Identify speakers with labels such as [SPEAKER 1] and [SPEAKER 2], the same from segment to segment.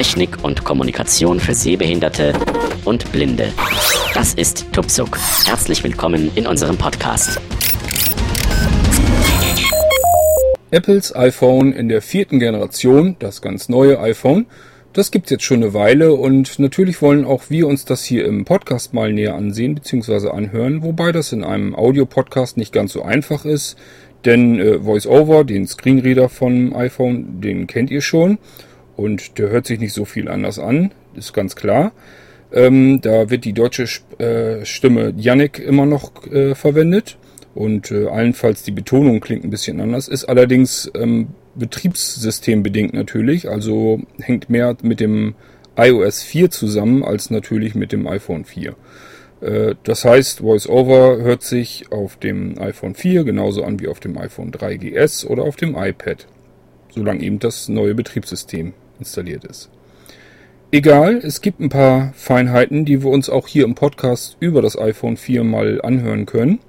[SPEAKER 1] Technik und Kommunikation für Sehbehinderte und Blinde. Das ist Tupsuk. Herzlich willkommen in unserem Podcast.
[SPEAKER 2] Apples iPhone in der vierten Generation, das ganz neue iPhone, das gibt's jetzt schon eine Weile und natürlich wollen auch wir uns das hier im Podcast mal näher ansehen bzw. anhören, wobei das in einem Audio-Podcast nicht ganz so einfach ist, denn äh, VoiceOver, den Screenreader vom iPhone, den kennt ihr schon und der hört sich nicht so viel anders an, ist ganz klar. Ähm, da wird die deutsche äh, Stimme Yannick immer noch äh, verwendet und äh, allenfalls die Betonung klingt ein bisschen anders, ist allerdings ähm, betriebssystembedingt natürlich, also hängt mehr mit dem iOS 4 zusammen als natürlich mit dem iPhone 4. Äh, das heißt, VoiceOver hört sich auf dem iPhone 4 genauso an wie auf dem iPhone 3GS oder auf dem iPad, solange eben das neue Betriebssystem installiert ist. Egal, es gibt ein paar Feinheiten, die wir uns auch hier im Podcast über das iPhone 4 mal anhören können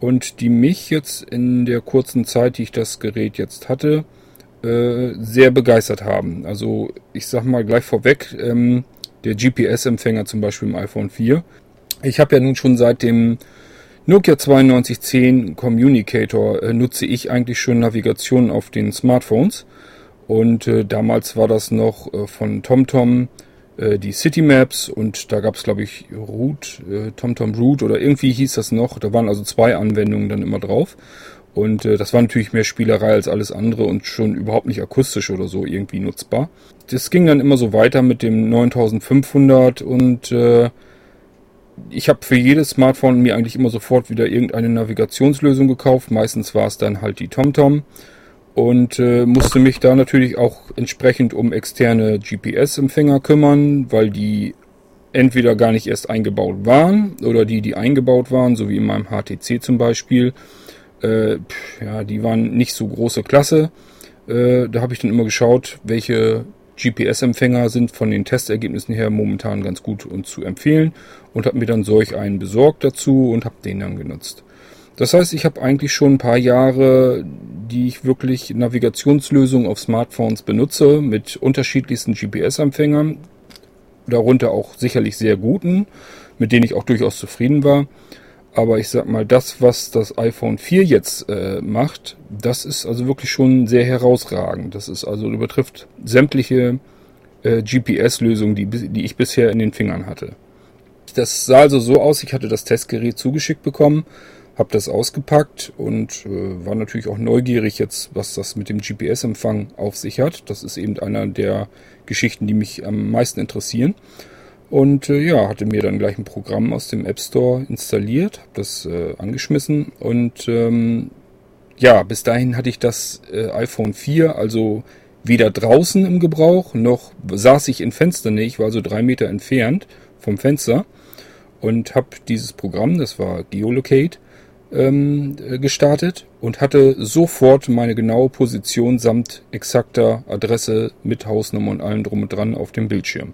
[SPEAKER 2] und die mich jetzt in der kurzen Zeit, die ich das Gerät jetzt hatte, äh, sehr begeistert haben. Also ich sag mal gleich vorweg, ähm, der GPS-Empfänger zum Beispiel im iPhone 4. Ich habe ja nun schon seit dem Nokia 9210 Communicator äh, nutze ich eigentlich schon Navigation auf den Smartphones. Und äh, damals war das noch äh, von TomTom äh, die City Maps und da gab es, glaube ich, Root, äh, TomTom Root oder irgendwie hieß das noch. Da waren also zwei Anwendungen dann immer drauf. Und äh, das war natürlich mehr Spielerei als alles andere und schon überhaupt nicht akustisch oder so irgendwie nutzbar. Das ging dann immer so weiter mit dem 9500 und äh, ich habe für jedes Smartphone mir eigentlich immer sofort wieder irgendeine Navigationslösung gekauft. Meistens war es dann halt die TomTom und äh, musste mich da natürlich auch entsprechend um externe GPS-Empfänger kümmern, weil die entweder gar nicht erst eingebaut waren oder die, die eingebaut waren, so wie in meinem HTC zum Beispiel, äh, ja, die waren nicht so große Klasse. Äh, da habe ich dann immer geschaut, welche GPS-Empfänger sind von den Testergebnissen her momentan ganz gut und zu empfehlen und habe mir dann solch einen besorgt dazu und habe den dann genutzt. Das heißt, ich habe eigentlich schon ein paar Jahre, die ich wirklich Navigationslösungen auf Smartphones benutze mit unterschiedlichsten GPS-Empfängern, darunter auch sicherlich sehr guten, mit denen ich auch durchaus zufrieden war. Aber ich sag mal, das, was das iPhone 4 jetzt äh, macht, das ist also wirklich schon sehr herausragend. Das ist also übertrifft sämtliche äh, GPS-Lösungen, die, die ich bisher in den Fingern hatte. Das sah also so aus, ich hatte das Testgerät zugeschickt bekommen habe das ausgepackt und äh, war natürlich auch neugierig jetzt, was das mit dem GPS-Empfang auf sich hat. Das ist eben einer der Geschichten, die mich am meisten interessieren. Und äh, ja, hatte mir dann gleich ein Programm aus dem App Store installiert, habe das äh, angeschmissen und ähm, ja, bis dahin hatte ich das äh, iPhone 4, also weder draußen im Gebrauch, noch saß ich in Fensternähe, ich war also drei Meter entfernt vom Fenster und habe dieses Programm, das war Geolocate, ähm, gestartet und hatte sofort meine genaue Position samt exakter Adresse mit Hausnummer und allem drum und dran auf dem Bildschirm.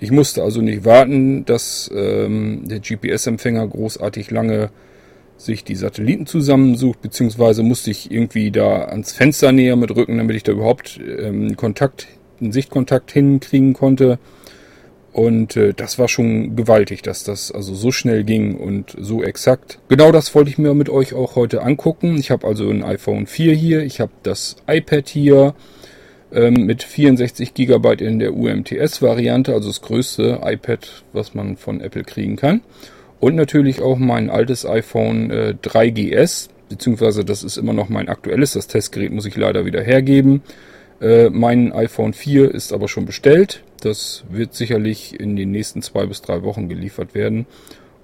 [SPEAKER 2] Ich musste also nicht warten, dass ähm, der GPS-Empfänger großartig lange sich die Satelliten zusammensucht, beziehungsweise musste ich irgendwie da ans Fenster näher mit rücken, damit ich da überhaupt ähm, Kontakt, einen Sichtkontakt hinkriegen konnte. Und äh, das war schon gewaltig, dass das also so schnell ging und so exakt. Genau das wollte ich mir mit euch auch heute angucken. Ich habe also ein iPhone 4 hier, ich habe das iPad hier ähm, mit 64 GB in der UMTS-Variante, also das größte iPad, was man von Apple kriegen kann. Und natürlich auch mein altes iPhone äh, 3GS, beziehungsweise das ist immer noch mein aktuelles. Das Testgerät muss ich leider wieder hergeben. Äh, mein iPhone 4 ist aber schon bestellt. Das wird sicherlich in den nächsten zwei bis drei Wochen geliefert werden.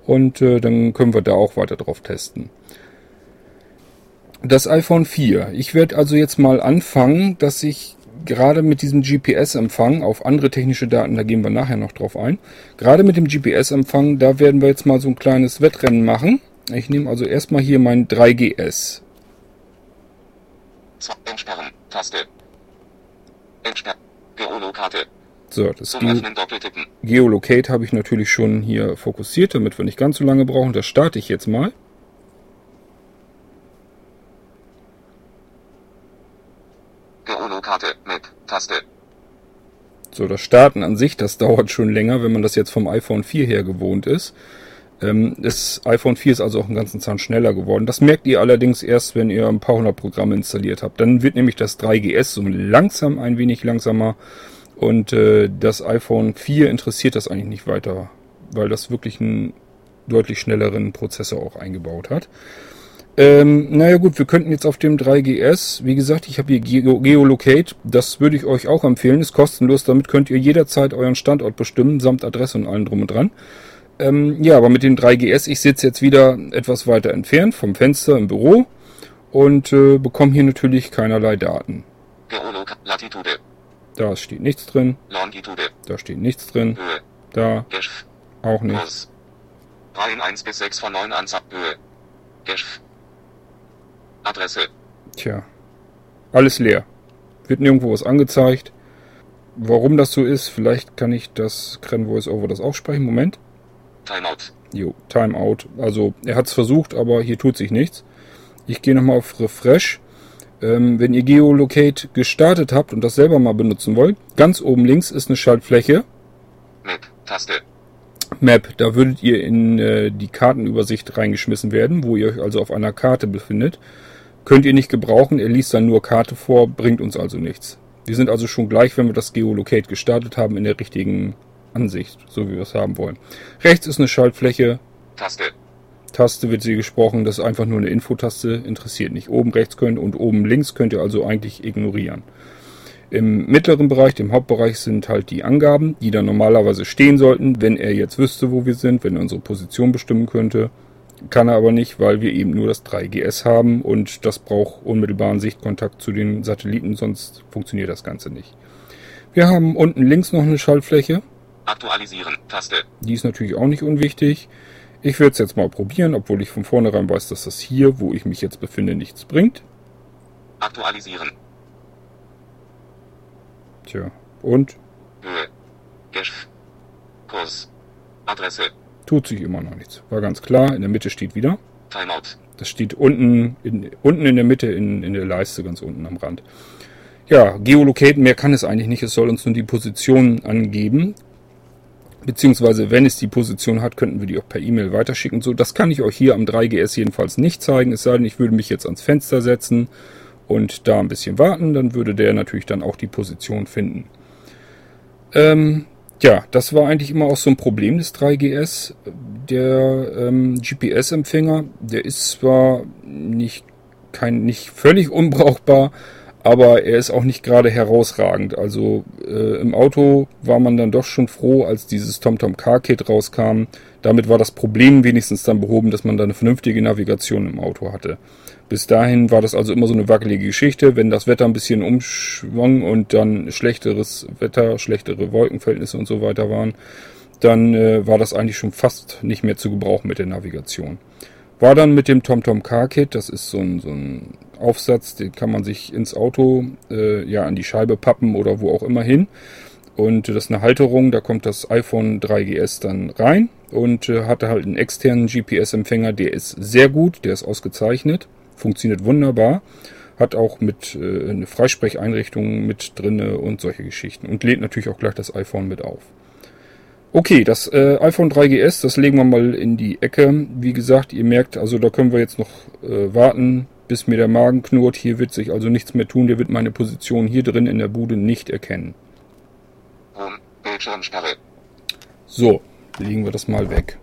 [SPEAKER 2] Und äh, dann können wir da auch weiter drauf testen. Das iPhone 4. Ich werde also jetzt mal anfangen, dass ich gerade mit diesem GPS-Empfang auf andere technische Daten, da gehen wir nachher noch drauf ein. Gerade mit dem GPS-Empfang, da werden wir jetzt mal so ein kleines Wettrennen machen. Ich nehme also erstmal hier mein 3GS. Entsperren, Taste. Entsperren, Geolokate, so, das Ge Geolocate habe ich natürlich schon hier fokussiert, damit wir nicht ganz so lange brauchen. Das starte ich jetzt mal.
[SPEAKER 3] Geolocate, Map, Taste.
[SPEAKER 2] So, das Starten an sich, das dauert schon länger, wenn man das jetzt vom iPhone 4 her gewohnt ist. Ähm, das iPhone 4 ist also auch einen ganzen Zahn schneller geworden. Das merkt ihr allerdings erst, wenn ihr ein paar hundert Programme installiert habt. Dann wird nämlich das 3GS so langsam ein wenig langsamer und äh, das iPhone 4 interessiert das eigentlich nicht weiter, weil das wirklich einen deutlich schnelleren Prozessor auch eingebaut hat. Ähm, naja gut, wir könnten jetzt auf dem 3GS, wie gesagt, ich habe hier Geo Geolocate, das würde ich euch auch empfehlen, ist kostenlos, damit könnt ihr jederzeit euren Standort bestimmen, samt Adresse und allem drum und dran. Ähm, ja, aber mit dem 3GS, ich sitze jetzt wieder etwas weiter entfernt vom Fenster im Büro und äh, bekomme hier natürlich keinerlei Daten. Latitude. Da steht nichts drin. Longitude. Da steht nichts drin. Höhe. Da. Geschf. Auch nichts. Reihen 1 bis 6 von 9 Anzahl. Höhe. Geschf. Adresse. Tja. Alles leer. Wird nirgendwo was angezeigt. Warum das so ist, vielleicht kann ich das Cran Voice Over das auch sprechen. Moment. Timeout. Jo, Timeout. Also er hat es versucht, aber hier tut sich nichts. Ich gehe nochmal auf Refresh. Ähm, wenn ihr Geolocate gestartet habt und das selber mal benutzen wollt, ganz oben links ist eine Schaltfläche. Map, Taste. Map, da würdet ihr in äh, die Kartenübersicht reingeschmissen werden, wo ihr euch also auf einer Karte befindet. Könnt ihr nicht gebrauchen, er liest dann nur Karte vor, bringt uns also nichts. Wir sind also schon gleich, wenn wir das Geolocate gestartet haben, in der richtigen Ansicht, so wie wir es haben wollen. Rechts ist eine Schaltfläche. Taste. Taste wird sie gesprochen, das ist einfach nur eine Infotaste, interessiert nicht. Oben rechts könnt und oben links könnt ihr also eigentlich ignorieren. Im mittleren Bereich, dem Hauptbereich, sind halt die Angaben, die dann normalerweise stehen sollten, wenn er jetzt wüsste, wo wir sind, wenn er unsere Position bestimmen könnte. Kann er aber nicht, weil wir eben nur das 3GS haben und das braucht unmittelbaren Sichtkontakt zu den Satelliten, sonst funktioniert das Ganze nicht. Wir haben unten links noch eine Schaltfläche. Aktualisieren, Taste. Die ist natürlich auch nicht unwichtig. Ich werde es jetzt mal probieren, obwohl ich von vornherein weiß, dass das hier, wo ich mich jetzt befinde, nichts bringt. Aktualisieren. Tja, und? Höhe. Gesch. Kurs. Adresse. Tut sich immer noch nichts. War ganz klar, in der Mitte steht wieder. Timeout. Das steht unten in, unten in der Mitte, in, in der Leiste, ganz unten am Rand. Ja, Geolocaten, mehr kann es eigentlich nicht. Es soll uns nur die Position angeben. Beziehungsweise, wenn es die Position hat, könnten wir die auch per E-Mail weiterschicken. So, das kann ich euch hier am 3GS jedenfalls nicht zeigen. Es sei denn, ich würde mich jetzt ans Fenster setzen und da ein bisschen warten. Dann würde der natürlich dann auch die Position finden. Ähm, ja, das war eigentlich immer auch so ein Problem des 3GS. Der ähm, GPS-Empfänger, der ist zwar nicht, kein, nicht völlig unbrauchbar, aber er ist auch nicht gerade herausragend. Also äh, im Auto war man dann doch schon froh, als dieses TomTom Car Kit rauskam. Damit war das Problem wenigstens dann behoben, dass man da eine vernünftige Navigation im Auto hatte. Bis dahin war das also immer so eine wackelige Geschichte. Wenn das Wetter ein bisschen umschwang und dann schlechteres Wetter, schlechtere Wolkenverhältnisse und so weiter waren, dann äh, war das eigentlich schon fast nicht mehr zu gebrauchen mit der Navigation. War dann mit dem TomTom Car Kit, das ist so ein, so ein Aufsatz, den kann man sich ins Auto, äh, ja, an die Scheibe pappen oder wo auch immer hin. Und das ist eine Halterung, da kommt das iPhone 3GS dann rein und äh, hatte halt einen externen GPS-Empfänger, der ist sehr gut, der ist ausgezeichnet, funktioniert wunderbar, hat auch mit äh, eine Freisprecheinrichtung mit drinne und solche Geschichten und lädt natürlich auch gleich das iPhone mit auf. Okay, das äh, iPhone 3GS, das legen wir mal in die Ecke. Wie gesagt, ihr merkt, also da können wir jetzt noch äh, warten, bis mir der Magen knurrt. Hier wird sich also nichts mehr tun. Der wird meine Position hier drin in der Bude nicht erkennen. Bildschirmsperre. So, legen wir das mal weg.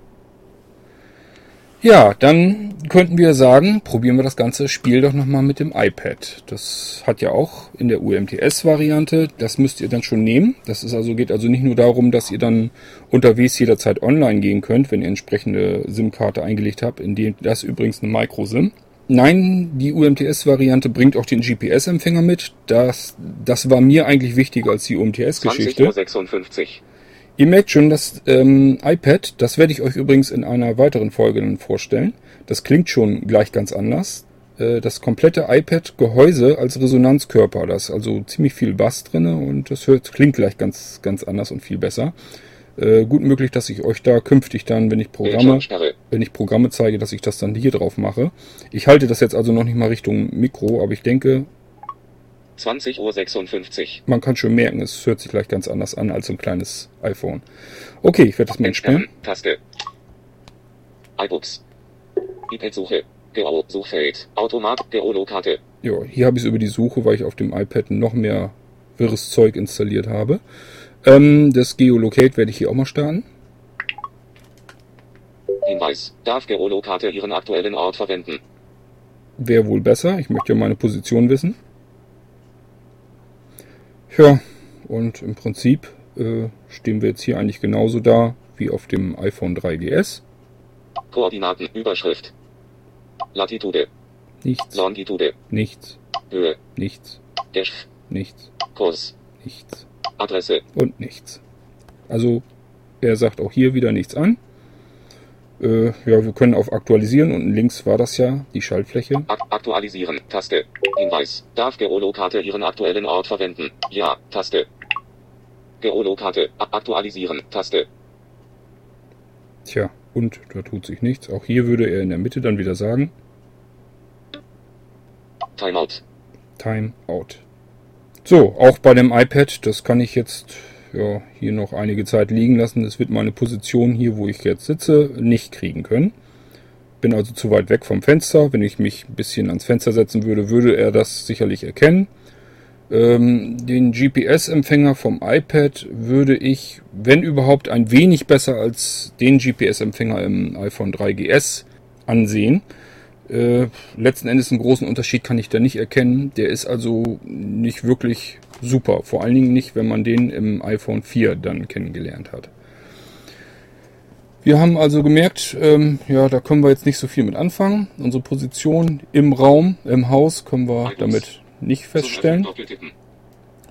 [SPEAKER 2] Ja, dann könnten wir sagen, probieren wir das ganze Spiel doch nochmal mit dem iPad. Das hat ja auch in der UMTS-Variante, das müsst ihr dann schon nehmen. Das ist also, geht also nicht nur darum, dass ihr dann unterwegs jederzeit online gehen könnt, wenn ihr entsprechende SIM-Karte eingelegt habt, in dem das übrigens eine Micro-SIM. Nein, die UMTS-Variante bringt auch den GPS-Empfänger mit. Das, das war mir eigentlich wichtiger als die UMTS-Geschichte. Ihr merkt schon, das ähm, iPad, das werde ich euch übrigens in einer weiteren Folge dann vorstellen. Das klingt schon gleich ganz anders. Äh, das komplette iPad-Gehäuse als Resonanzkörper, da ist also ziemlich viel Bass drinne und das hört, klingt gleich ganz, ganz anders und viel besser. Äh, gut möglich, dass ich euch da künftig dann, wenn ich Programme, wenn ich Programme zeige, dass ich das dann hier drauf mache. Ich halte das jetzt also noch nicht mal Richtung Mikro, aber ich denke,
[SPEAKER 3] 20.56 Uhr.
[SPEAKER 2] Man kann schon merken, es hört sich gleich ganz anders an als so ein kleines iPhone. Okay, ich werde das mal entspielen.
[SPEAKER 3] Entfernen. Taste. iBooks. iPad-Suche. Suchfeld. Automat. Geolokate.
[SPEAKER 2] Ja, hier habe ich es über die Suche, weil ich auf dem iPad noch mehr wirres Zeug installiert habe. Ähm, das Geolocate werde ich hier auch mal starten.
[SPEAKER 3] Hinweis. Darf Geolokate Ihren aktuellen Ort verwenden?
[SPEAKER 2] Wäre wohl besser. Ich möchte ja meine Position wissen. Ja, und im Prinzip äh, stehen wir jetzt hier eigentlich genauso da wie auf dem iPhone 3GS.
[SPEAKER 3] Koordinaten. Überschrift. Latitude.
[SPEAKER 2] Nichts,
[SPEAKER 3] Longitude.
[SPEAKER 2] nichts,
[SPEAKER 3] Höhe.
[SPEAKER 2] nichts,
[SPEAKER 3] Dash.
[SPEAKER 2] nichts,
[SPEAKER 3] Kurs.
[SPEAKER 2] nichts
[SPEAKER 3] Adresse.
[SPEAKER 2] und nichts. Also er sagt auch hier wieder nichts an. Äh, ja, wir können auf Aktualisieren. Unten links war das ja, die Schaltfläche.
[SPEAKER 3] Ak aktualisieren. Taste. Hinweis. Darf Geolokate Ihren aktuellen Ort verwenden? Ja. Taste. Geolokate. A aktualisieren. Taste.
[SPEAKER 2] Tja, und da tut sich nichts. Auch hier würde er in der Mitte dann wieder sagen,
[SPEAKER 3] Timeout.
[SPEAKER 2] Time out. So, auch bei dem iPad, das kann ich jetzt ja, hier noch einige Zeit liegen lassen. Es wird meine Position hier, wo ich jetzt sitze, nicht kriegen können. Bin also zu weit weg vom Fenster. Wenn ich mich ein bisschen ans Fenster setzen würde, würde er das sicherlich erkennen. Ähm, den GPS-Empfänger vom iPad würde ich, wenn überhaupt, ein wenig besser als den GPS-Empfänger im iPhone 3GS ansehen. Äh, letzten Endes einen großen Unterschied kann ich da nicht erkennen. Der ist also nicht wirklich super. Vor allen Dingen nicht, wenn man den im iPhone 4 dann kennengelernt hat. Wir haben also gemerkt, ähm, ja, da können wir jetzt nicht so viel mit anfangen. Unsere Position im Raum, im Haus können wir damit nicht feststellen.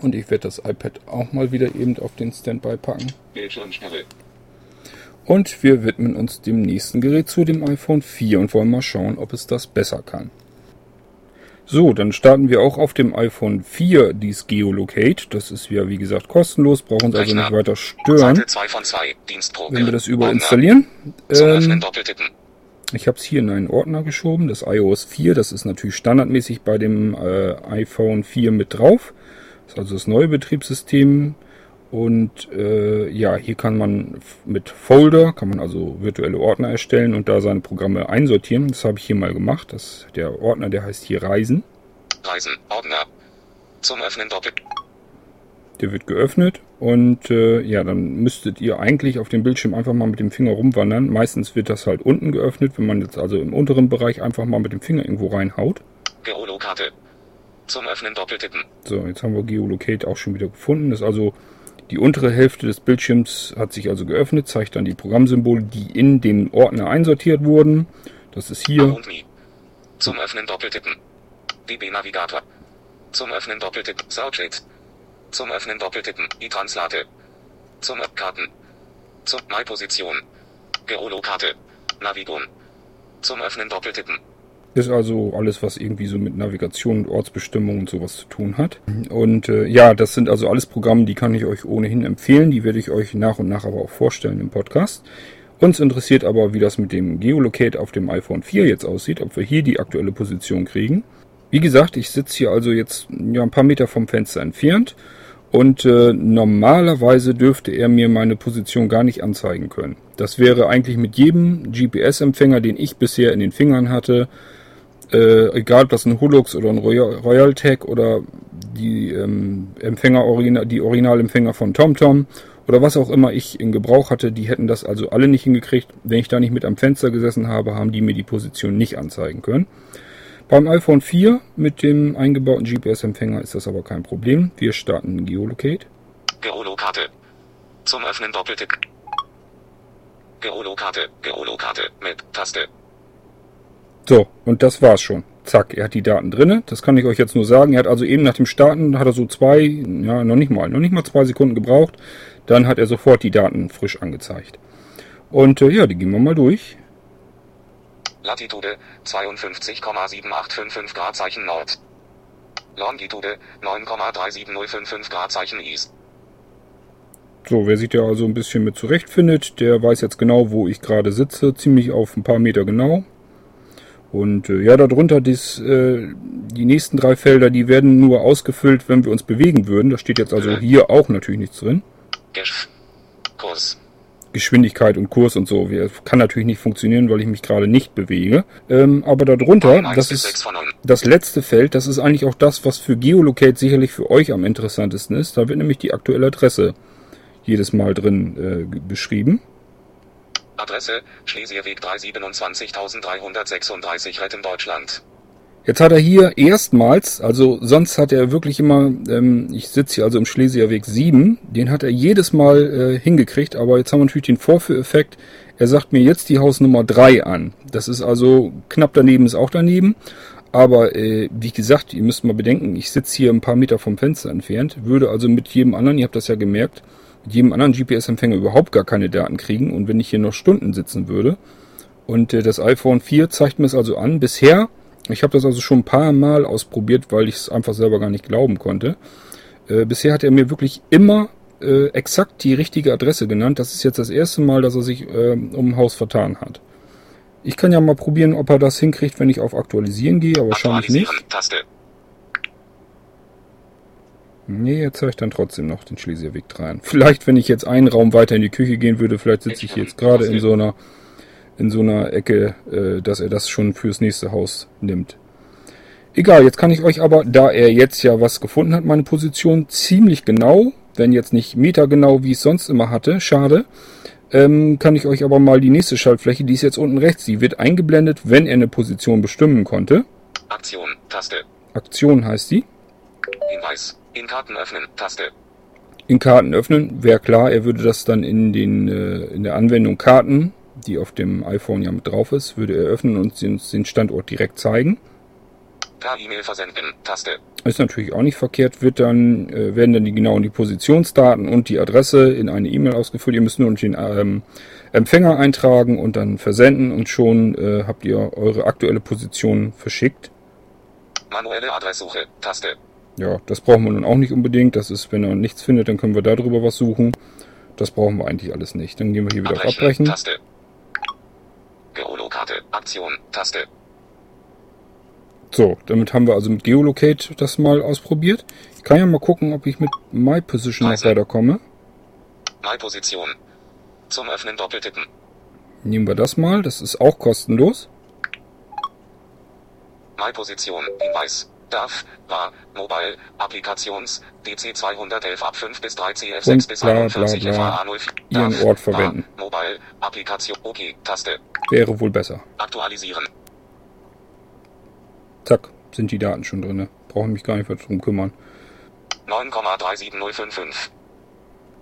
[SPEAKER 2] Und ich werde das iPad auch mal wieder eben auf den Standby packen.
[SPEAKER 3] Bildschirmsperre.
[SPEAKER 2] Und wir widmen uns dem nächsten Gerät zu, dem iPhone 4 und wollen mal schauen, ob es das besser kann. So, dann starten wir auch auf dem iPhone 4 dies Geolocate. Das ist ja wie gesagt kostenlos, brauchen uns also nicht weiter stören,
[SPEAKER 3] Seite 2 von 2. Dienstprobe.
[SPEAKER 2] wenn wir das über
[SPEAKER 3] Ordner.
[SPEAKER 2] installieren.
[SPEAKER 3] Zum Öffnen
[SPEAKER 2] Ähm, ich habe es hier in einen Ordner geschoben, das iOS 4. Das ist natürlich standardmäßig bei dem äh, iPhone 4 mit drauf. Das ist also das neue Betriebssystem. Und äh, ja, hier kann man mit Folder, kann man also virtuelle Ordner erstellen und da seine Programme einsortieren. Das habe ich hier mal gemacht. Das, der Ordner, der heißt hier Reisen.
[SPEAKER 3] Reisen. Ordner. Zum Öffnen Doppel.
[SPEAKER 2] Der wird geöffnet und äh, ja, dann müsstet ihr eigentlich auf dem Bildschirm einfach mal mit dem Finger rumwandern. Meistens wird das halt unten geöffnet, wenn man jetzt also im unteren Bereich einfach mal mit dem Finger irgendwo reinhaut.
[SPEAKER 3] Geolokate. Zum Öffnen Doppeltippen.
[SPEAKER 2] So, jetzt haben wir Geolocate auch schon wieder gefunden. Das ist also die untere Hälfte des Bildschirms hat sich also geöffnet, zeigt dann die Programmsymbole, die in den Ordner einsortiert wurden. Das ist hier.
[SPEAKER 3] Zum Öffnen Doppeltippen. DB Navigator. Zum Öffnen Doppeltippen. Soundshade. Zum Öffnen Doppeltippen. E-Translate. Zum Karten. Zum My Position. Geolokate. Navigon. Zum Öffnen Doppeltippen.
[SPEAKER 2] Ist also alles, was irgendwie so mit Navigation und Ortsbestimmung und sowas zu tun hat. Und äh, ja, das sind also alles Programme, die kann ich euch ohnehin empfehlen. Die werde ich euch nach und nach aber auch vorstellen im Podcast. Uns interessiert aber, wie das mit dem Geolocate auf dem iPhone 4 jetzt aussieht, ob wir hier die aktuelle Position kriegen. Wie gesagt, ich sitze hier also jetzt ja, ein paar Meter vom Fenster entfernt und äh, normalerweise dürfte er mir meine Position gar nicht anzeigen können. Das wäre eigentlich mit jedem GPS-Empfänger, den ich bisher in den Fingern hatte, äh, egal ob das ein Hulux oder ein Royal, Royaltech oder die ähm, Empfänger die Originalempfänger von TomTom oder was auch immer ich in Gebrauch hatte, die hätten das also alle nicht hingekriegt. Wenn ich da nicht mit am Fenster gesessen habe, haben die mir die Position nicht anzeigen können. Beim iPhone 4 mit dem eingebauten GPS-Empfänger ist das aber kein Problem. Wir starten Geolocate.
[SPEAKER 3] Geolokate. Zum Öffnen Doppeltippen. Geolokate. Geolokate. Mit Taste.
[SPEAKER 2] So, und das war's schon. Zack, er hat die Daten drinne. Das kann ich euch jetzt nur sagen. Er hat also eben nach dem Starten, hat er so zwei, ja, noch nicht mal, noch nicht mal zwei Sekunden gebraucht. Dann hat er sofort die Daten frisch angezeigt. Und äh, ja, die gehen wir mal durch.
[SPEAKER 3] Latitude 52,7855 Gradzeichen Nord. Longitude 9,37055 Gradzeichen East.
[SPEAKER 2] So, wer sich da also ein bisschen mit zurechtfindet, der weiß jetzt genau, wo ich gerade sitze. Ziemlich auf ein paar Meter genau. Und äh, ja, darunter dies, äh, die nächsten drei Felder, die werden nur ausgefüllt, wenn wir uns bewegen würden. Da steht jetzt also hier auch natürlich nichts drin.
[SPEAKER 3] Gesch Kurs.
[SPEAKER 2] Geschwindigkeit und Kurs und so. Wir- Kann natürlich nicht funktionieren, weil ich mich gerade nicht bewege. Ähm, aber darunter,
[SPEAKER 3] 1
[SPEAKER 2] das
[SPEAKER 3] bis 6
[SPEAKER 2] ist
[SPEAKER 3] von 9.
[SPEAKER 2] das letzte Feld, das ist eigentlich auch das, was für Geolocate sicherlich für euch am interessantesten ist. Da wird nämlich die aktuelle Adresse jedes Mal drin äh, beschrieben.
[SPEAKER 3] Adresse, Schlesierweg 3 27336 Retten Deutschland.
[SPEAKER 2] Jetzt hat er hier erstmals, also sonst hat er wirklich immer, ähm, ich sitze hier also im Schlesierweg 7, den hat er jedes Mal äh, hingekriegt, aber jetzt haben wir natürlich den Vorführeffekt. Er sagt mir jetzt die Hausnummer 3 an. Das ist also knapp daneben ist auch daneben. Aber äh, wie gesagt, ihr müsst mal bedenken, ich sitze hier ein paar Meter vom Fenster entfernt, würde also mit jedem anderen, ihr habt das ja gemerkt, jedem anderen GPS-Empfänger überhaupt gar keine Daten kriegen. Und wenn ich hier noch Stunden sitzen würde, und äh, das iPhone 4 zeigt mir es also an. Bisher, ich habe das also schon ein paar Mal ausprobiert, weil ich es einfach selber gar nicht glauben konnte. Äh, bisher hat er mir wirklich immer äh, exakt die richtige Adresse genannt. Das ist jetzt das erste Mal, dass er sich äh, um Haus vertan hat. Ich kann ja mal probieren, ob er das hinkriegt, wenn ich auf Aktualisieren gehe, aber wahrscheinlich nicht.
[SPEAKER 3] Taste.
[SPEAKER 2] Nee, jetzt höre ich dann trotzdem noch den Schlesierweg 3 an. Vielleicht, wenn ich jetzt einen Raum weiter in die Küche gehen würde, vielleicht sitze ich jetzt gerade in so einer in so einer Ecke, äh, dass er das schon fürs nächste Haus nimmt. Egal, jetzt kann ich euch aber, da er jetzt ja was gefunden hat, meine Position ziemlich genau, wenn jetzt nicht metergenau, wie ich es sonst immer hatte, schade, ähm, kann ich euch aber mal die nächste Schaltfläche, die ist jetzt unten rechts, die wird eingeblendet, wenn er eine Position bestimmen konnte.
[SPEAKER 3] Aktion. Taste.
[SPEAKER 2] Aktion heißt die.
[SPEAKER 3] Hinweis. In Karten öffnen. Taste.
[SPEAKER 2] in Karten öffnen. Wäre klar, er würde das dann in, den, äh, in der Anwendung Karten, die auf dem iPhone ja mit drauf ist, würde er öffnen und uns den Standort direkt zeigen.
[SPEAKER 3] Per E-Mail versenden. Taste.
[SPEAKER 2] Ist natürlich auch nicht verkehrt, wird dann, äh, werden dann die genauen die Positionsdaten und die Adresse in eine E-Mail ausgefüllt. Ihr müsst nur den ähm, Empfänger eintragen und dann versenden und schon äh, habt ihr eure aktuelle Position verschickt.
[SPEAKER 3] Manuelle Adresssuche. Taste.
[SPEAKER 2] Ja, das brauchen wir nun auch nicht unbedingt. Das ist, wenn er nichts findet, dann können wir darüber was suchen. Das brauchen wir eigentlich alles nicht. Dann gehen wir hier wieder auf
[SPEAKER 3] Abbrechen.
[SPEAKER 2] Abbrechen.
[SPEAKER 3] Taste. Geolokarte. Aktion. Taste.
[SPEAKER 2] So, damit haben wir also mit Geolocate das mal ausprobiert. Ich kann ja mal gucken, ob ich mit My Position noch weiterkomme.
[SPEAKER 3] My Position. Zum Öffnen doppeltippen.
[SPEAKER 2] Nehmen wir das mal. Das ist auch kostenlos.
[SPEAKER 3] My Position. Hinweis. DAF, war, Mobile, Applikations, DC 211 ab 5 bis 3 CF6
[SPEAKER 2] Und
[SPEAKER 3] bis
[SPEAKER 2] bla, bla,
[SPEAKER 3] 41
[SPEAKER 2] bla.
[SPEAKER 3] FAA 04.
[SPEAKER 2] Ihren
[SPEAKER 3] DAF,
[SPEAKER 2] Ort
[SPEAKER 3] war,
[SPEAKER 2] verwenden.
[SPEAKER 3] Mobile, Applikation, OK, Taste.
[SPEAKER 2] Wäre wohl besser.
[SPEAKER 3] Aktualisieren.
[SPEAKER 2] Zack, sind die Daten schon drinne. Brauche mich gar nicht weiter drum kümmern.
[SPEAKER 3] 9,37055.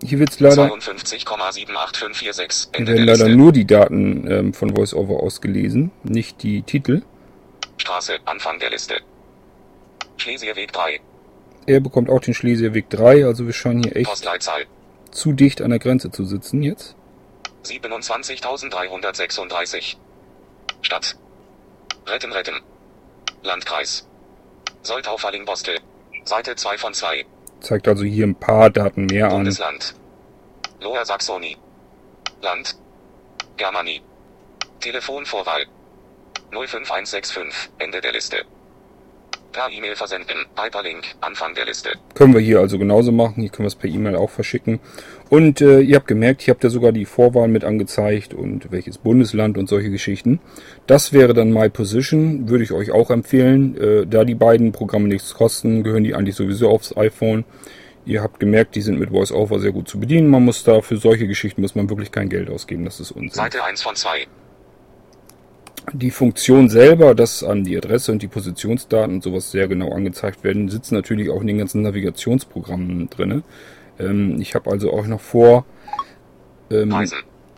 [SPEAKER 2] Hier wird's leider,
[SPEAKER 3] 52,78546.
[SPEAKER 2] hier werden
[SPEAKER 3] der
[SPEAKER 2] leider nur die Daten ähm, von VoiceOver ausgelesen, nicht die Titel.
[SPEAKER 3] Straße, Anfang der Liste. Schlesierweg 3.
[SPEAKER 2] Er bekommt auch den Schlesierweg 3, also wir scheinen hier echt
[SPEAKER 3] Postleitzahl.
[SPEAKER 2] zu dicht an der Grenze zu sitzen jetzt.
[SPEAKER 3] 27.336. Stadt. Retten, retten. Landkreis. Soltau-Falling-Bostel. Seite 2 von 2.
[SPEAKER 2] Zeigt also hier ein paar Daten mehr an.
[SPEAKER 3] Bundesland. Lower Saxony. Land. Germany. Telefonvorwahl. 05165. Ende der Liste. Per E-Mail versenden. Hyperlink. Anfang der Liste.
[SPEAKER 2] Können wir hier also genauso machen. Hier können wir es per E-Mail auch verschicken. Und äh, ihr habt gemerkt, hier habt ihr sogar die Vorwahl mit angezeigt und welches Bundesland und solche Geschichten. Das wäre dann My Position, würde ich euch auch empfehlen. Äh, da die beiden Programme nichts kosten, gehören die eigentlich sowieso aufs iPhone. Ihr habt gemerkt, die sind mit VoiceOver sehr gut zu bedienen. Man muss da für solche Geschichten muss man wirklich kein Geld ausgeben. Das ist Unsinn.
[SPEAKER 3] Seite 1 von 2.
[SPEAKER 2] Die Funktion selber, dass an die Adresse und die Positionsdaten und sowas sehr genau angezeigt werden, sitzt natürlich auch in den ganzen Navigationsprogrammen drinne. Ähm, ich habe also auch noch vor, ähm.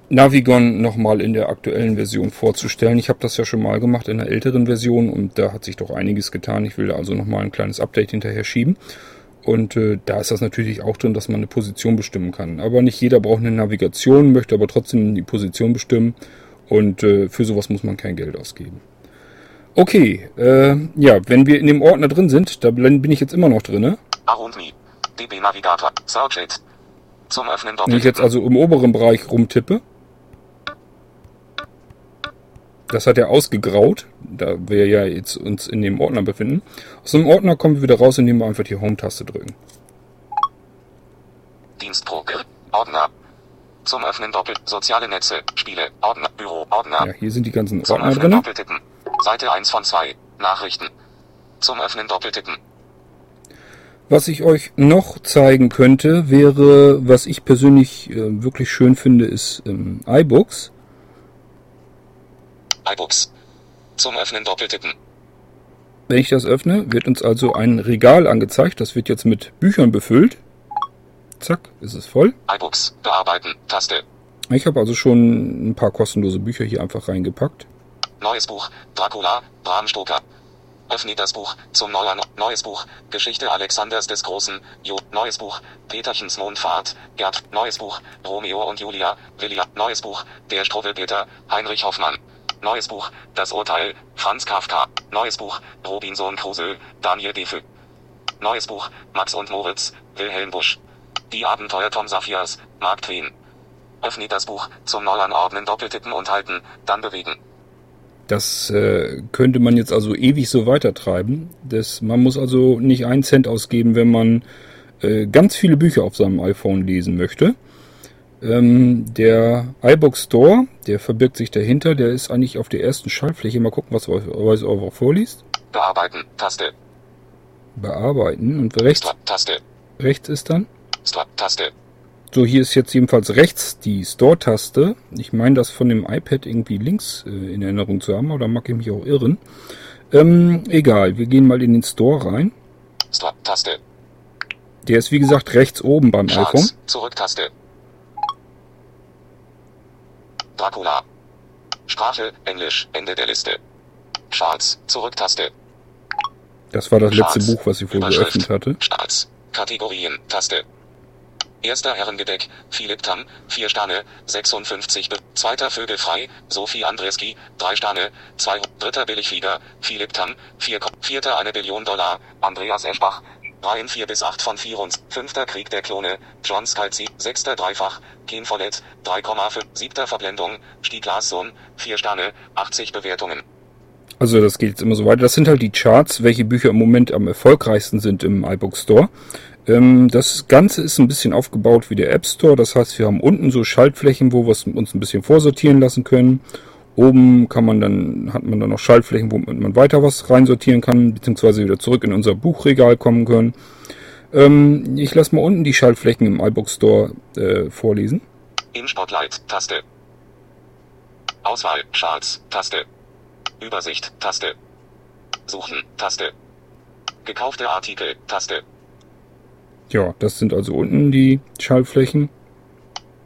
[SPEAKER 2] Navigon nochmal in der aktuellen Version vorzustellen. Ich habe das ja schon mal gemacht in der älteren Version und da hat sich doch einiges getan. Ich will da also nochmal ein kleines Update hinterher schieben. Und äh, da ist das natürlich auch drin, dass man eine Position bestimmen kann. Aber nicht jeder braucht eine Navigation, möchte aber trotzdem die Position bestimmen. Und äh, für sowas muss man kein Geld ausgeben. Okay, äh, ja, wenn wir in dem Ordner drin sind, da bin ich jetzt immer noch drinne.
[SPEAKER 3] Arundmi. DB Navigator. Searchit. Zum Öffnen
[SPEAKER 2] Wenn ich jetzt also im oberen Bereich rumtippe, Das hat er ausgegraut, da wir ja jetzt uns in dem Ordner befinden. Aus dem Ordner kommen wir wieder raus, indem wir einfach die Home-Taste drücken.
[SPEAKER 3] Dienstprogramm. Ordner. Zum Öffnen doppelt. Soziale Netze. Spiele. Ordner. Büro. Ordner.
[SPEAKER 2] Ja, hier sind die ganzen
[SPEAKER 3] Zum
[SPEAKER 2] Ordner
[SPEAKER 3] Öffnen
[SPEAKER 2] drin.
[SPEAKER 3] doppeltippen. Seite 1 von 2. Nachrichten. Zum Öffnen doppeltippen.
[SPEAKER 2] Was ich euch noch zeigen könnte, wäre, was ich persönlich äh, wirklich schön finde, ist ähm, iBooks.
[SPEAKER 3] iBooks. Zum Öffnen doppeltippen.
[SPEAKER 2] Wenn ich das öffne, wird uns also ein Regal angezeigt. Das wird jetzt mit Büchern befüllt. Zack, ist es voll.
[SPEAKER 3] iBooks. Bearbeiten. Taste.
[SPEAKER 2] Ich habe also schon ein paar kostenlose Bücher hier einfach reingepackt.
[SPEAKER 3] Neues Buch. Dracula. Bram Stoker. Öffne das Buch. Zum Neuan. Neues Buch. Geschichte Alexanders des Großen. Jo. Neues Buch. Peterchens Mondfahrt. Gerd. Neues Buch. Romeo und Julia. Willia. Neues Buch. Der Struwwelpeter. Heinrich Hoffmann. Neues Buch. Das Urteil. Franz Kafka. Neues Buch. Robinson Crusoe. Daniel Defoe. Neues Buch. Max und Moritz. Wilhelm Busch. Die Abenteuer Tom Saphirs. Mark Twain. Öffne das Buch. Zum Neuanordnen doppeltippen und halten. Dann bewegen.
[SPEAKER 2] Das äh, könnte man jetzt also ewig so weitertreiben. Das, man muss also nicht einen Cent ausgeben, wenn man äh, ganz viele Bücher auf seinem iPhone lesen möchte. Ähm, der iBook Store, der verbirgt sich dahinter, der ist eigentlich auf der ersten Schaltfläche. Mal gucken, was auch vorliest.
[SPEAKER 3] Bearbeiten. Taste.
[SPEAKER 2] Bearbeiten und rechts.
[SPEAKER 3] Taste.
[SPEAKER 2] rechts ist dann.
[SPEAKER 3] Stop. Taste.
[SPEAKER 2] So, hier ist jetzt jedenfalls rechts die Store-Taste. Ich meine, das von dem iPad irgendwie links äh, in Erinnerung zu haben, oder mag ich mich auch irren. Ähm, egal, wir gehen mal in den Store rein.
[SPEAKER 3] Stop. Taste.
[SPEAKER 2] Der ist wie gesagt rechts oben beim iPhone.
[SPEAKER 3] Charts. Zurück-Taste. Dracula. Sprache, Englisch, Ende der Liste. Charts, Zurück-Taste.
[SPEAKER 2] Das war das letzte. Buch, was ich
[SPEAKER 3] Überschrift.
[SPEAKER 2] geöffnet hatte.
[SPEAKER 3] Charts. Kategorien, Taste. Erster Herrengedeck, Philipp Tam, 4 Sterne, 56 Be Zweiter Vögelfrei, Sophie Andreski, 3 Sterne, 2 Dritter Billigflieger, Philipp Tam, 4 Ko- Vierter eine Billion Dollar, Andreas Eschbach, Reihen 4 bis 8 von 4 und Fünfter Krieg der Klone, John Scalzi, Sechster Dreifach, Ken Follett, 3,5, Siebter Verblendung, Stieg Larsson, 4 Sterne, 80 Bewertungen.
[SPEAKER 2] Also das geht jetzt immer so weiter. Das sind halt die Charts, welche Bücher im Moment am erfolgreichsten sind im iBook Store. Ähm, das Ganze ist ein bisschen aufgebaut wie der App Store. Das heißt, wir haben unten so Schaltflächen, wo wir uns ein bisschen vorsortieren lassen können. Oben kann man dann, hat man dann noch Schaltflächen, wo man weiter was reinsortieren kann, beziehungsweise wieder zurück in unser Buchregal kommen können. Ähm, ich lasse mal unten die Schaltflächen im iBook Store äh, vorlesen.
[SPEAKER 3] In Spotlight, Taste. Auswahl, Charts, Taste. Übersicht, Taste. Suchen, Taste. Gekaufte Artikel, Taste.
[SPEAKER 2] Ja, das sind also unten die Schaltflächen.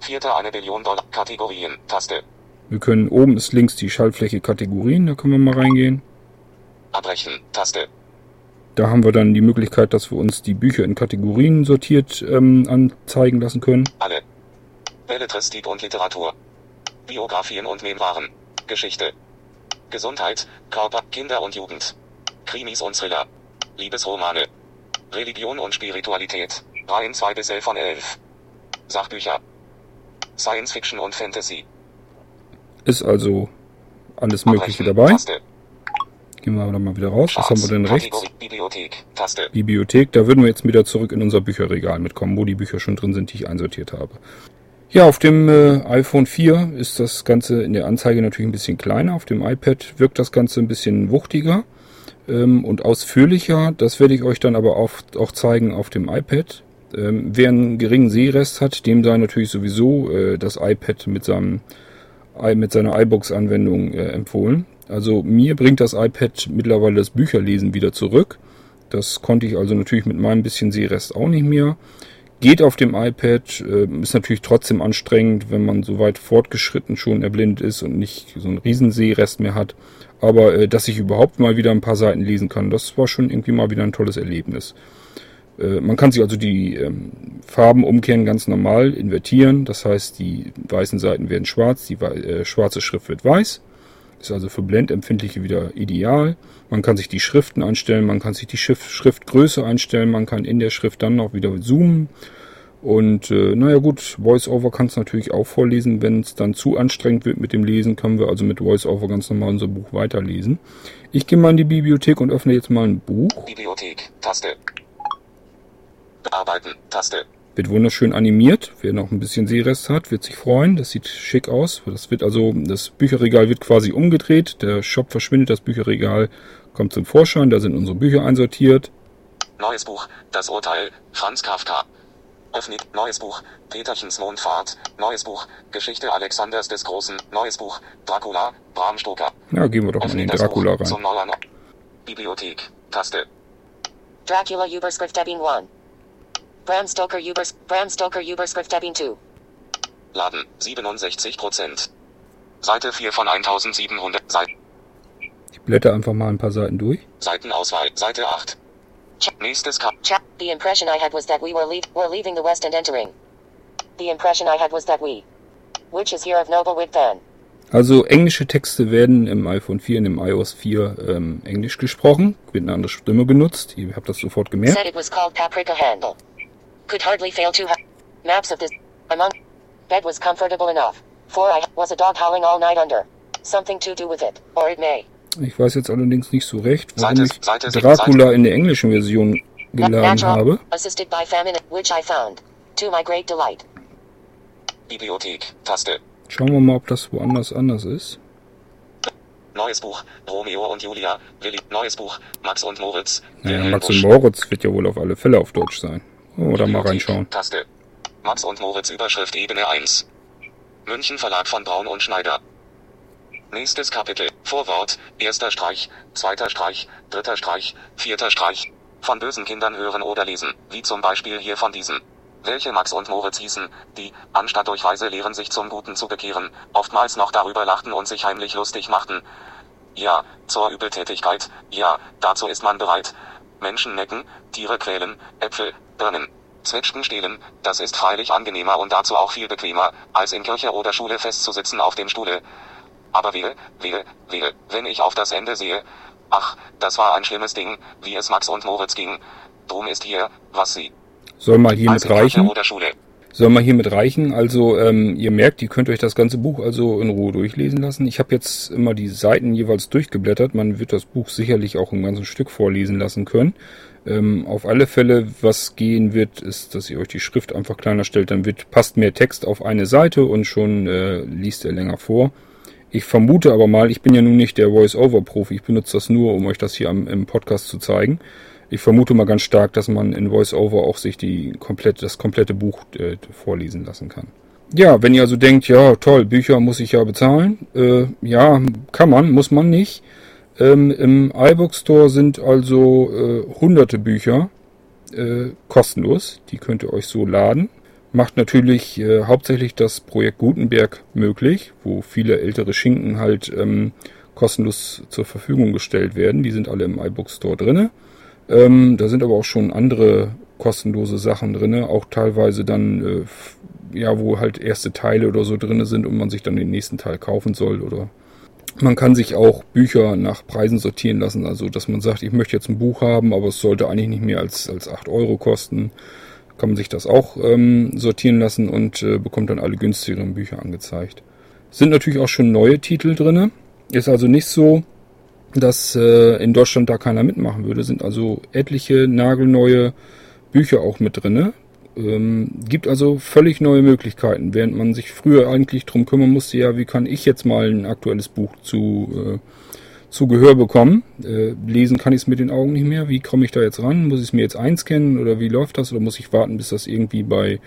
[SPEAKER 3] Vierter eine Billion Dollar, Kategorien, Taste.
[SPEAKER 2] Wir können oben ist links die Schaltfläche Kategorien, da können wir mal reingehen.
[SPEAKER 3] Abbrechen, Taste.
[SPEAKER 2] Da haben wir dann die Möglichkeit, dass wir uns die Bücher in Kategorien sortiert ähm, anzeigen lassen können.
[SPEAKER 3] Alle. Belletristik und Literatur. Biografien und Memoiren. Geschichte. Gesundheit, Körper, Kinder und Jugend. Krimis und Thriller. Liebesromane. Religion und Spiritualität. Reihen 2 bis 11 von 11. Sachbücher. Science Fiction und Fantasy.
[SPEAKER 2] Ist also alles Mögliche dabei.
[SPEAKER 3] Taste.
[SPEAKER 2] Gehen wir aber mal wieder raus. Was haben
[SPEAKER 3] Charts,
[SPEAKER 2] wir denn rechts?
[SPEAKER 3] Kategorie, Bibliothek. Taste.
[SPEAKER 2] Bibliothek. Da würden wir jetzt wieder zurück in unser Bücherregal mitkommen, wo die Bücher schon drin sind, die ich einsortiert habe. Ja, auf dem äh, iPhone 4 ist das Ganze in der Anzeige natürlich ein bisschen kleiner. Auf dem iPad wirkt das Ganze ein bisschen wuchtiger ähm, und ausführlicher. Das werde ich euch dann aber auch, auch zeigen auf dem iPad. Ähm, wer einen geringen Sehrest hat, dem sei natürlich sowieso äh, das iPad mit seinem mit seiner iBooks-Anwendung äh, empfohlen. Also mir bringt das iPad mittlerweile das Bücherlesen wieder zurück. Das konnte ich also natürlich mit meinem bisschen Sehrest auch nicht mehr. Geht auf dem iPad, äh, ist natürlich trotzdem anstrengend, wenn man so weit fortgeschritten schon erblindet ist und nicht so einen riesen Sehrest mehr hat. Aber äh, dass ich überhaupt mal wieder ein paar Seiten lesen kann, das war schon irgendwie mal wieder ein tolles Erlebnis. Äh, Man kann sich also die ähm, Farben umkehren ganz normal, invertieren. Das heißt, die weißen Seiten werden schwarz, die äh, schwarze Schrift wird weiß. Ist also für Blendempfindliche wieder ideal. Man kann sich die Schriften einstellen, man kann sich die Schrift, Schriftgröße einstellen, man kann in der Schrift dann noch wieder zoomen Und äh, naja gut, VoiceOver kann es natürlich auch vorlesen. Wenn es dann zu anstrengend wird mit dem Lesen, können wir also mit VoiceOver ganz normal unser Buch weiterlesen. Ich gehe mal in die Bibliothek und öffne jetzt mal ein Buch.
[SPEAKER 3] Bibliothek, Taste. Bearbeiten, Taste.
[SPEAKER 2] Wird wunderschön animiert. Wer noch ein bisschen Sehrest hat, wird sich freuen. Das sieht schick aus. Das wird also, das Bücherregal wird quasi umgedreht. Der Shop verschwindet, das Bücherregal kommt zum Vorschein. Da sind unsere Bücher einsortiert.
[SPEAKER 3] Neues Buch, Das Urteil, Franz Kafka. Öffnet, neues Buch, Peterchens Mondfahrt, neues Buch, Geschichte Alexanders des Großen, neues Buch, Dracula, Bram Stoker.
[SPEAKER 2] Ja, gehen wir doch mal in den Dracula
[SPEAKER 3] Buch zum
[SPEAKER 2] rein.
[SPEAKER 3] No- Bibliothek, Taste.
[SPEAKER 4] Dracula Überschrift Ebbing 1. Bram Stoker Ubers Bram Stoker Überschrift Ebbing 2.
[SPEAKER 3] Laden, 67%. Seite 4 von 1700, Seiten,
[SPEAKER 2] Ich blätter einfach mal ein paar Seiten durch.
[SPEAKER 3] Seitenauswahl, Seite 8. Nächstes Kap,
[SPEAKER 4] Chap. The impression I had was that we were leave were leaving the West and entering. The impression I had was that we, which is here of noble wit then.
[SPEAKER 2] Also englische Texte werden im iPhone 4 und im iOS 4 ähm, Englisch gesprochen. Wird eine andere Stimme genutzt. Ihr habt das sofort gemerkt.
[SPEAKER 4] Said it was called Paprika Handle. Could hardly fail to have maps of this among bed was comfortable enough. For I was a dog howling all night under. Something to do with it, or it may.
[SPEAKER 2] Ich weiß jetzt allerdings nicht so recht, warum
[SPEAKER 3] Seite-
[SPEAKER 2] ich
[SPEAKER 3] Seite-
[SPEAKER 2] Dracula in der englischen Version geladen
[SPEAKER 4] Natural,
[SPEAKER 2] habe.
[SPEAKER 4] assisted by famine, which I found, to my great delight.
[SPEAKER 3] Bibliothek, Taste.
[SPEAKER 2] Schauen wir mal, ob das woanders anders ist.
[SPEAKER 3] Neues Buch, Romeo und Julia, Willi, neues Buch, Max und Moritz,
[SPEAKER 2] Naja, Max und. Moritz wird ja wohl auf alle Fälle auf Deutsch sein. Da mal reinschauen.
[SPEAKER 3] Taste. Max und Moritz Überschrift Ebene 1. München Verlag von Braun und Schneider. Nächstes Kapitel. Vorwort. Erster Streich. Zweiter Streich. Dritter Streich. Vierter Streich. Von bösen Kindern hören oder lesen. Wie zum Beispiel hier von diesen. Welche Max und Moritz hießen, die, anstatt durch weise Lehren sich zum Guten zu bekehren, oftmals noch darüber lachten und sich heimlich lustig machten. Ja, zur Übeltätigkeit, ja, dazu ist man bereit. Menschen necken, Tiere quälen, Äpfel, Birnen, Zwetschgen stehlen, das ist freilich angenehmer und dazu auch viel bequemer, als in Kirche oder Schule festzusitzen auf dem Stuhle. Aber wehe, wehe, wehe, wenn ich auf das Ende sehe. Ach, das war ein schlimmes Ding, wie es Max und Moritz ging. Drum ist hier, was sie.
[SPEAKER 2] Soll mal hier
[SPEAKER 3] als
[SPEAKER 2] mit
[SPEAKER 3] in Kirche
[SPEAKER 2] reichen?
[SPEAKER 3] oder Schule.
[SPEAKER 2] Soll mal hier mit reichen? Also ähm, ihr merkt, ihr könnt euch das ganze Buch also in Ruhe durchlesen lassen. Ich habe jetzt immer die Seiten jeweils durchgeblättert. Man wird das Buch sicherlich auch im ganzen Stück vorlesen lassen können. Ähm, auf alle Fälle, was gehen wird, ist, dass ihr euch die Schrift einfach kleiner stellt. Dann wird passt mehr Text auf eine Seite und schon äh, liest er länger vor. Ich vermute aber mal, ich bin ja nun nicht der Voice-Over-Profi. Ich benutze das nur, um euch das hier am, im Podcast zu zeigen. Ich vermute mal ganz stark, dass man in VoiceOver auch sich die komplett, das komplette Buch äh, vorlesen lassen kann. Ja, wenn ihr also denkt, ja toll, Bücher muss ich ja bezahlen, äh, ja, kann man, muss man nicht. Ähm, Im iBook Store sind also äh, hunderte Bücher äh, kostenlos, die könnt ihr euch so laden. Macht natürlich äh, hauptsächlich das Projekt Gutenberg möglich, wo viele ältere Schinken halt ähm, kostenlos zur Verfügung gestellt werden. Die sind alle im iBook Store drinne. Ähm, da sind aber auch schon andere kostenlose Sachen drinne, auch teilweise dann, äh, ja, wo halt erste Teile oder so drinne sind und man sich dann den nächsten Teil kaufen soll oder man kann sich auch Bücher nach Preisen sortieren lassen, also dass man sagt, ich möchte jetzt ein Buch haben, aber es sollte eigentlich nicht mehr als, als 8 Euro kosten. Kann man sich das auch ähm, sortieren lassen und äh, bekommt dann alle günstigeren Bücher angezeigt. Sind natürlich auch schon neue Titel drinne. Ist also nicht so, dass äh, in Deutschland da keiner mitmachen würde. Sind also etliche nagelneue Bücher auch mit drinne. Ähm, gibt also völlig neue Möglichkeiten, während man sich früher eigentlich drum kümmern musste, ja, wie kann ich jetzt mal ein aktuelles Buch zu, äh, zu Gehör bekommen? Äh, lesen kann ich es mit den Augen nicht mehr. Wie komme ich da jetzt ran? Muss ich es mir jetzt einscannen oder wie läuft das? Oder muss ich warten, bis das irgendwie bei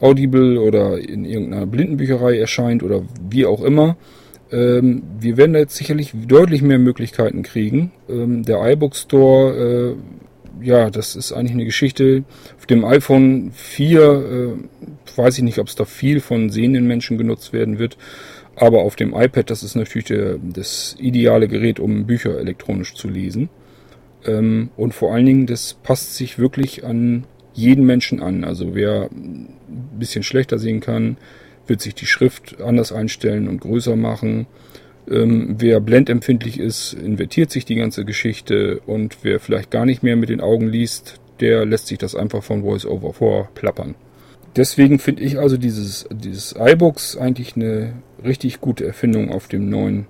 [SPEAKER 2] Audible oder in irgendeiner Blindenbücherei erscheint oder wie auch immer? Ähm, wir werden da jetzt sicherlich deutlich mehr Möglichkeiten kriegen. Ähm, der iBook Store, äh, ja, das ist eigentlich eine Geschichte. Auf dem iPhone 4 äh, weiß ich nicht, ob es da viel von sehenden Menschen genutzt werden wird. Aber auf dem iPad, das ist natürlich der, das ideale Gerät, um Bücher elektronisch zu lesen. Ähm, und vor allen Dingen, das passt sich wirklich an jeden Menschen an. Also wer ein bisschen schlechter sehen kann, wird sich die Schrift anders einstellen und größer machen. Ähm, wer blendempfindlich ist, invertiert sich die ganze Geschichte und wer vielleicht gar nicht mehr mit den Augen liest, der lässt sich das einfach von VoiceOver vorplappern. Deswegen finde ich also dieses, dieses iBooks eigentlich eine richtig gute Erfindung auf dem neuen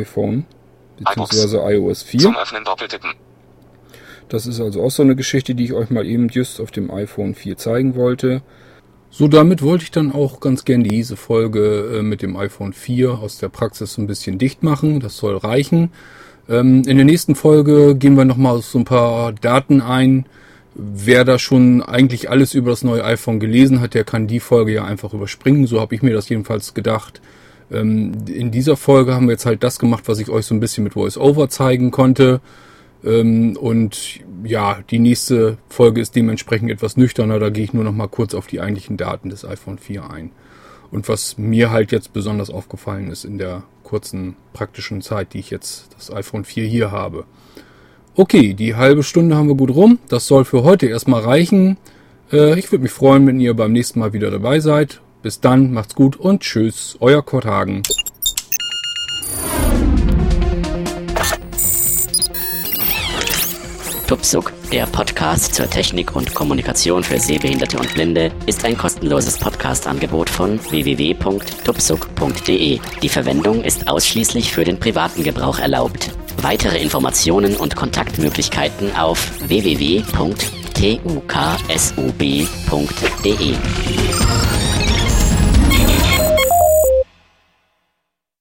[SPEAKER 2] iPhone, beziehungsweise iOS 4.
[SPEAKER 3] Zum Öffnen doppeltippen.
[SPEAKER 2] Das ist also auch so eine Geschichte, die ich euch mal eben just auf dem iPhone 4 zeigen wollte. So, damit wollte ich dann auch ganz gerne diese Folge äh, mit dem iPhone 4 aus der Praxis ein bisschen dicht machen. Das soll reichen. Ähm, in der nächsten Folge gehen wir nochmal so ein paar Daten ein. Wer da schon eigentlich alles über das neue iPhone gelesen hat, der kann die Folge ja einfach überspringen. So habe ich mir das jedenfalls gedacht. Ähm, in dieser Folge haben wir jetzt halt das gemacht, was ich euch so ein bisschen mit VoiceOver zeigen konnte. Ähm, und ja, die nächste Folge ist dementsprechend etwas nüchterner. Da gehe ich nur noch mal kurz auf die eigentlichen Daten des iPhone 4 ein. Und was mir halt jetzt besonders aufgefallen ist in der kurzen praktischen Zeit, die ich jetzt das iPhone 4 hier habe. Okay, die halbe Stunde haben wir gut rum. Das soll für heute erstmal reichen. Äh, ich würde mich freuen, wenn ihr beim nächsten Mal wieder dabei seid. Bis dann, macht's gut und tschüss, euer Kurt Hagen.
[SPEAKER 1] Tupsuk, der Podcast zur Technik und Kommunikation für Sehbehinderte und Blinde, ist ein kostenloses Podcast-Angebot von www.tupsuk.de. Die Verwendung ist ausschließlich für den privaten Gebrauch erlaubt. Weitere Informationen und Kontaktmöglichkeiten auf www.tuksub.de.